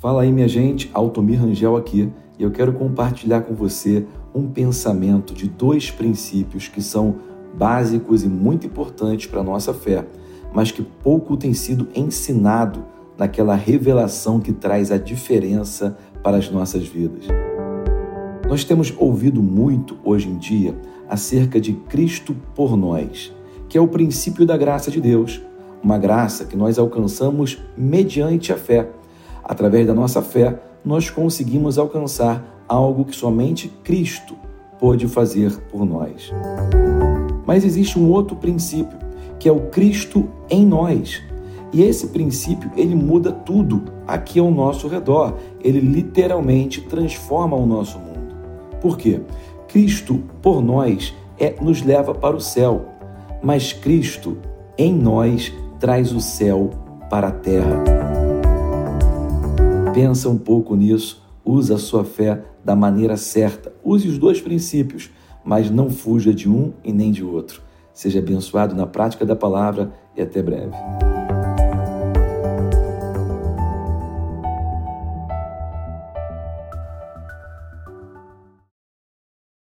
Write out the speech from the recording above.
Fala aí, minha gente, Altomir Rangel aqui, e eu quero compartilhar com você um pensamento de dois princípios que são básicos e muito importantes para a nossa fé, mas que pouco tem sido ensinado naquela revelação que traz a diferença para as nossas vidas. Nós temos ouvido muito hoje em dia acerca de Cristo por nós, que é o princípio da graça de Deus, uma graça que nós alcançamos mediante a fé. Através da nossa fé, nós conseguimos alcançar algo que somente Cristo pôde fazer por nós. Mas existe um outro princípio, que é o Cristo em nós. E esse princípio, ele muda tudo aqui ao nosso redor. Ele literalmente transforma o nosso mundo. Por quê? Cristo por nós é, nos leva para o céu, mas Cristo em nós traz o céu para a terra. Pensa um pouco nisso, usa a sua fé da maneira certa. Use os dois princípios, mas não fuja de um e nem de outro. Seja abençoado na prática da palavra e até breve.